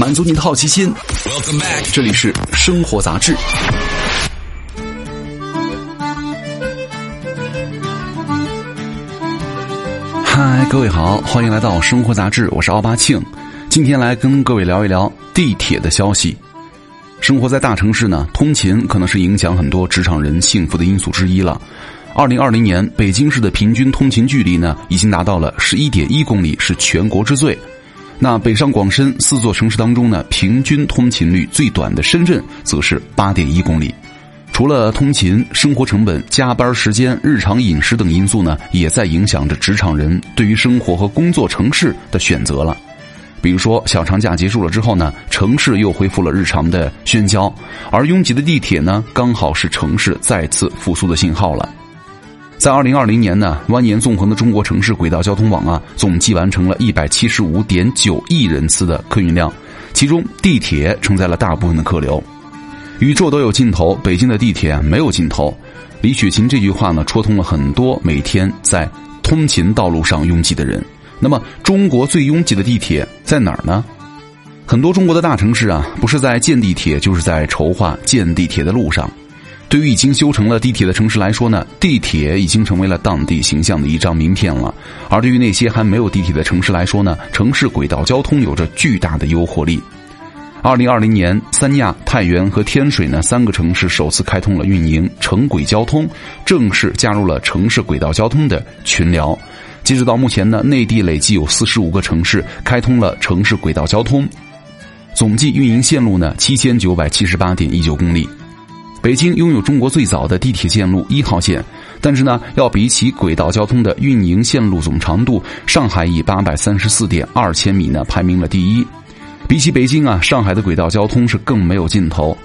满足你的好奇心。这里是生活杂志。嗨，各位好，欢迎来到生活杂志，我是奥巴庆。今天来跟各位聊一聊地铁的消息。生活在大城市呢，通勤可能是影响很多职场人幸福的因素之一了。二零二零年，北京市的平均通勤距离呢，已经达到了十一点一公里，是全国之最。那北上广深四座城市当中呢，平均通勤率最短的深圳，则是八点一公里。除了通勤，生活成本、加班时间、日常饮食等因素呢，也在影响着职场人对于生活和工作城市的选择了。比如说，小长假结束了之后呢，城市又恢复了日常的喧嚣，而拥挤的地铁呢，刚好是城市再次复苏的信号了。在二零二零年呢，蜿蜒纵横的中国城市轨道交通网啊，总计完成了一百七十五点九亿人次的客运量，其中地铁承载了大部分的客流。宇宙都有尽头，北京的地铁没有尽头。李雪琴这句话呢，戳通了很多每天在通勤道路上拥挤的人。那么，中国最拥挤的地铁在哪儿呢？很多中国的大城市啊，不是在建地铁，就是在筹划建地铁的路上。对于已经修成了地铁的城市来说呢，地铁已经成为了当地形象的一张名片了。而对于那些还没有地铁的城市来说呢，城市轨道交通有着巨大的诱惑力。二零二零年，三亚、太原和天水呢三个城市首次开通了运营城轨交通，正式加入了城市轨道交通的群聊。截止到目前呢，内地累计有四十五个城市开通了城市轨道交通，总计运营线路呢七千九百七十八点一九公里。北京拥有中国最早的地铁线路一号线，但是呢，要比起轨道交通的运营线路总长度，上海以八百三十四点二千米呢排名了第一。比起北京啊，上海的轨道交通是更没有尽头。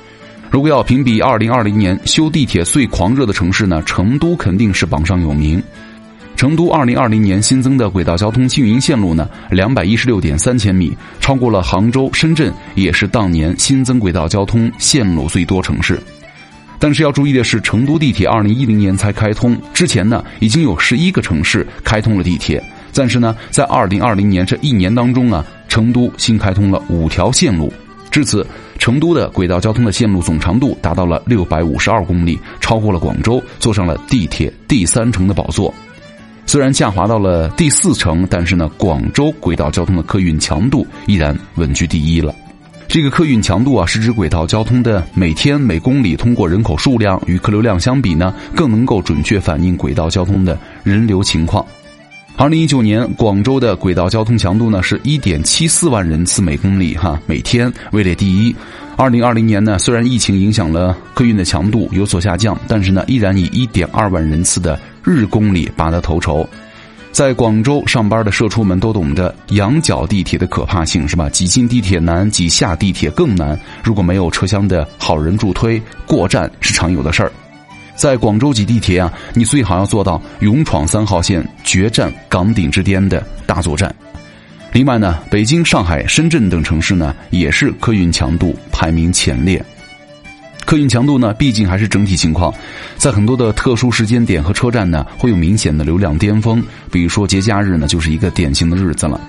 如果要评比二零二零年修地铁最狂热的城市呢，成都肯定是榜上有名。成都二零二零年新增的轨道交通运营线路呢，两百一十六点三千米，超过了杭州、深圳，也是当年新增轨道交通线路最多城市。但是要注意的是，成都地铁二零一零年才开通，之前呢已经有十一个城市开通了地铁。但是呢，在二零二零年这一年当中啊，成都新开通了五条线路，至此，成都的轨道交通的线路总长度达到了六百五十二公里，超过了广州，坐上了地铁第三城的宝座。虽然下滑到了第四城，但是呢，广州轨道交通的客运强度依然稳居第一了。这个客运强度啊，是指轨道交通的每天每公里通过人口数量与客流量相比呢，更能够准确反映轨道交通的人流情况。二零一九年，广州的轨道交通强度呢是一点七四万人次每公里，哈，每天位列第一。二零二零年呢，虽然疫情影响了客运的强度有所下降，但是呢，依然以一点二万人次的日公里拔得头筹。在广州上班的社畜们都懂得羊角地铁的可怕性，是吧？挤进地铁难，挤下地铁更难。如果没有车厢的好人助推，过站是常有的事儿。在广州挤地铁啊，你最好要做到勇闯三号线，决战岗顶之巅的大作战。另外呢，北京、上海、深圳等城市呢，也是客运强度排名前列。客运强度呢，毕竟还是整体情况，在很多的特殊时间点和车站呢，会有明显的流量巅峰。比如说节假日呢，就是一个典型的日子了。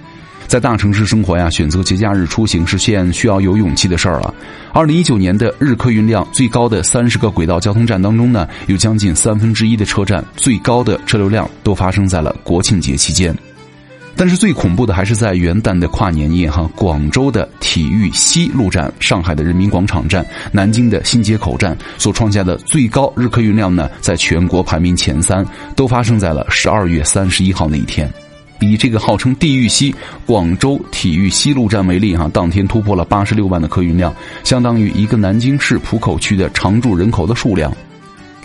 在大城市生活呀，选择节假日出行是件需要有勇气的事儿了。二零一九年的日客运量最高的三十个轨道交通站当中呢，有将近三分之一的车站最高的车流量都发生在了国庆节期间。但是最恐怖的还是在元旦的跨年夜哈，广州的体育西路站、上海的人民广场站、南京的新街口站所创下的最高日客运量呢，在全国排名前三，都发生在了十二月三十一号那一天。以这个号称“地狱西”广州体育西路站为例哈，当天突破了八十六万的客运量，相当于一个南京市浦口区的常住人口的数量。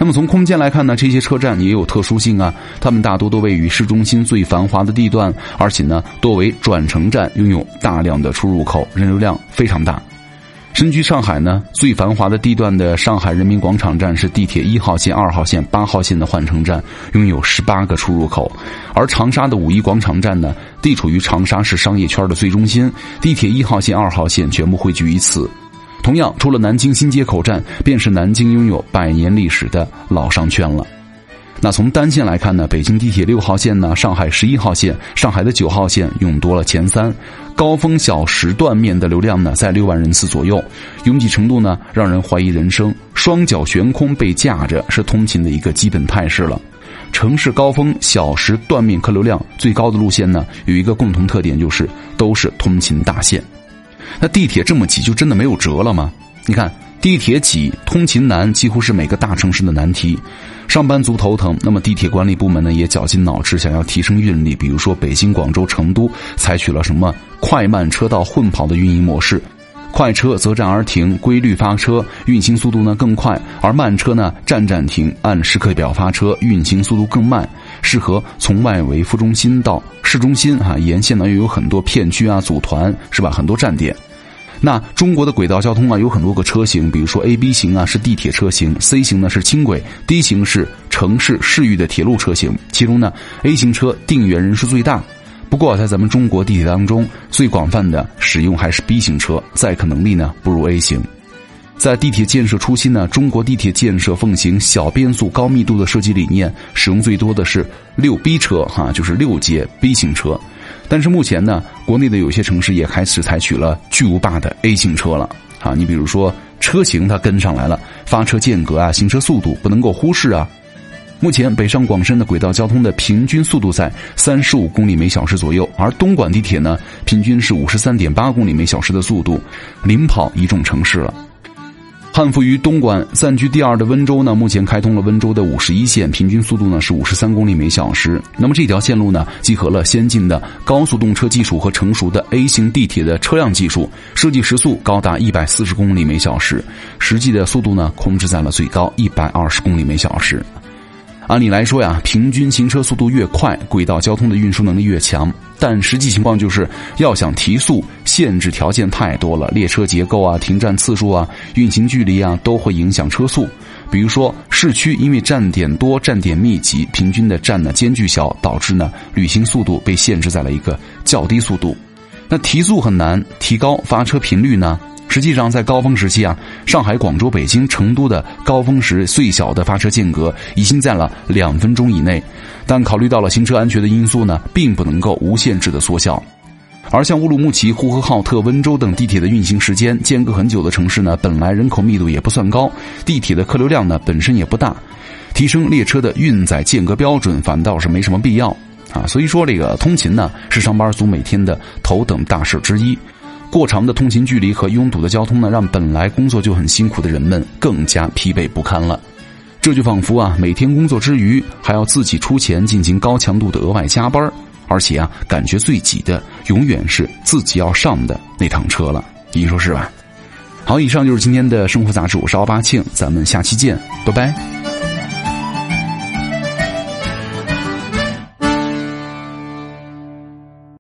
那么从空间来看呢，这些车站也有特殊性啊。它们大多都位于市中心最繁华的地段，而且呢多为转乘站，拥有大量的出入口，人流量非常大。身居上海呢最繁华的地段的上海人民广场站是地铁一号线、二号线、八号线的换乘站，拥有十八个出入口。而长沙的五一广场站呢，地处于长沙市商业圈的最中心，地铁一号线、二号线全部汇聚于此。同样，除了南京新街口站，便是南京拥有百年历史的老商圈了。那从单线来看呢，北京地铁六号线呢，上海十一号线，上海的九号线用多了前三，高峰小时段面的流量呢在六万人次左右，拥挤程度呢让人怀疑人生，双脚悬空被架着是通勤的一个基本态势了。城市高峰小时段面客流量最高的路线呢，有一个共同特点就是都是通勤大线。那地铁这么挤，就真的没有辙了吗？你看。地铁挤、通勤难，几乎是每个大城市的难题，上班族头疼。那么地铁管理部门呢，也绞尽脑汁想要提升运力。比如说，北京、广州、成都采取了什么快慢车道混跑的运营模式，快车则站而停，规律发车，运行速度呢更快；而慢车呢站站停，按时刻表发车，运行速度更慢，适合从外围副中心到市中心哈，沿线呢又有很多片区啊，组团是吧？很多站点。那中国的轨道交通啊，有很多个车型，比如说 A、B 型啊是地铁车型，C 型呢是轻轨，D 型是城市市域的铁路车型。其中呢，A 型车定员人数最大。不过在咱们中国地铁当中，最广泛的使用还是 B 型车，载客能力呢不如 A 型。在地铁建设初期呢，中国地铁建设奉行小变速、高密度的设计理念，使用最多的是六 B 车，哈，就是六节 B 型车。但是目前呢，国内的有些城市也开始采取了巨无霸的 A 型车了啊！你比如说车型它跟上来了，发车间隔啊，行车速度不能够忽视啊。目前北上广深的轨道交通的平均速度在三十五公里每小时左右，而东莞地铁呢，平均是五十三点八公里每小时的速度，领跑一众城市了。汉服于东莞暂居第二的温州呢，目前开通了温州的五十一线，平均速度呢是五十三公里每小时。那么这条线路呢，集合了先进的高速动车技术和成熟的 A 型地铁的车辆技术，设计时速高达一百四十公里每小时，实际的速度呢控制在了最高一百二十公里每小时。按理来说呀，平均行车速度越快，轨道交通的运输能力越强。但实际情况就是，要想提速，限制条件太多了，列车结构啊、停站次数啊、运行距离啊，都会影响车速。比如说，市区因为站点多、站点密集，平均的站呢间距小，导致呢旅行速度被限制在了一个较低速度。那提速很难，提高发车频率呢？实际上，在高峰时期啊，上海、广州、北京、成都的高峰时最小的发车间隔已经在了两分钟以内。但考虑到了行车安全的因素呢，并不能够无限制的缩小。而像乌鲁木齐、呼和浩特、温州等地铁的运行时间间隔很久的城市呢，本来人口密度也不算高，地铁的客流量呢本身也不大，提升列车的运载间隔标准反倒是没什么必要啊。所以说，这个通勤呢是上班族每天的头等大事之一。过长的通勤距离和拥堵的交通呢，让本来工作就很辛苦的人们更加疲惫不堪了。这就仿佛啊，每天工作之余还要自己出钱进行高强度的额外加班，而且啊，感觉最挤的永远是自己要上的那趟车了。你说是吧？好，以上就是今天的生活杂志，我是奥巴庆，咱们下期见，拜拜。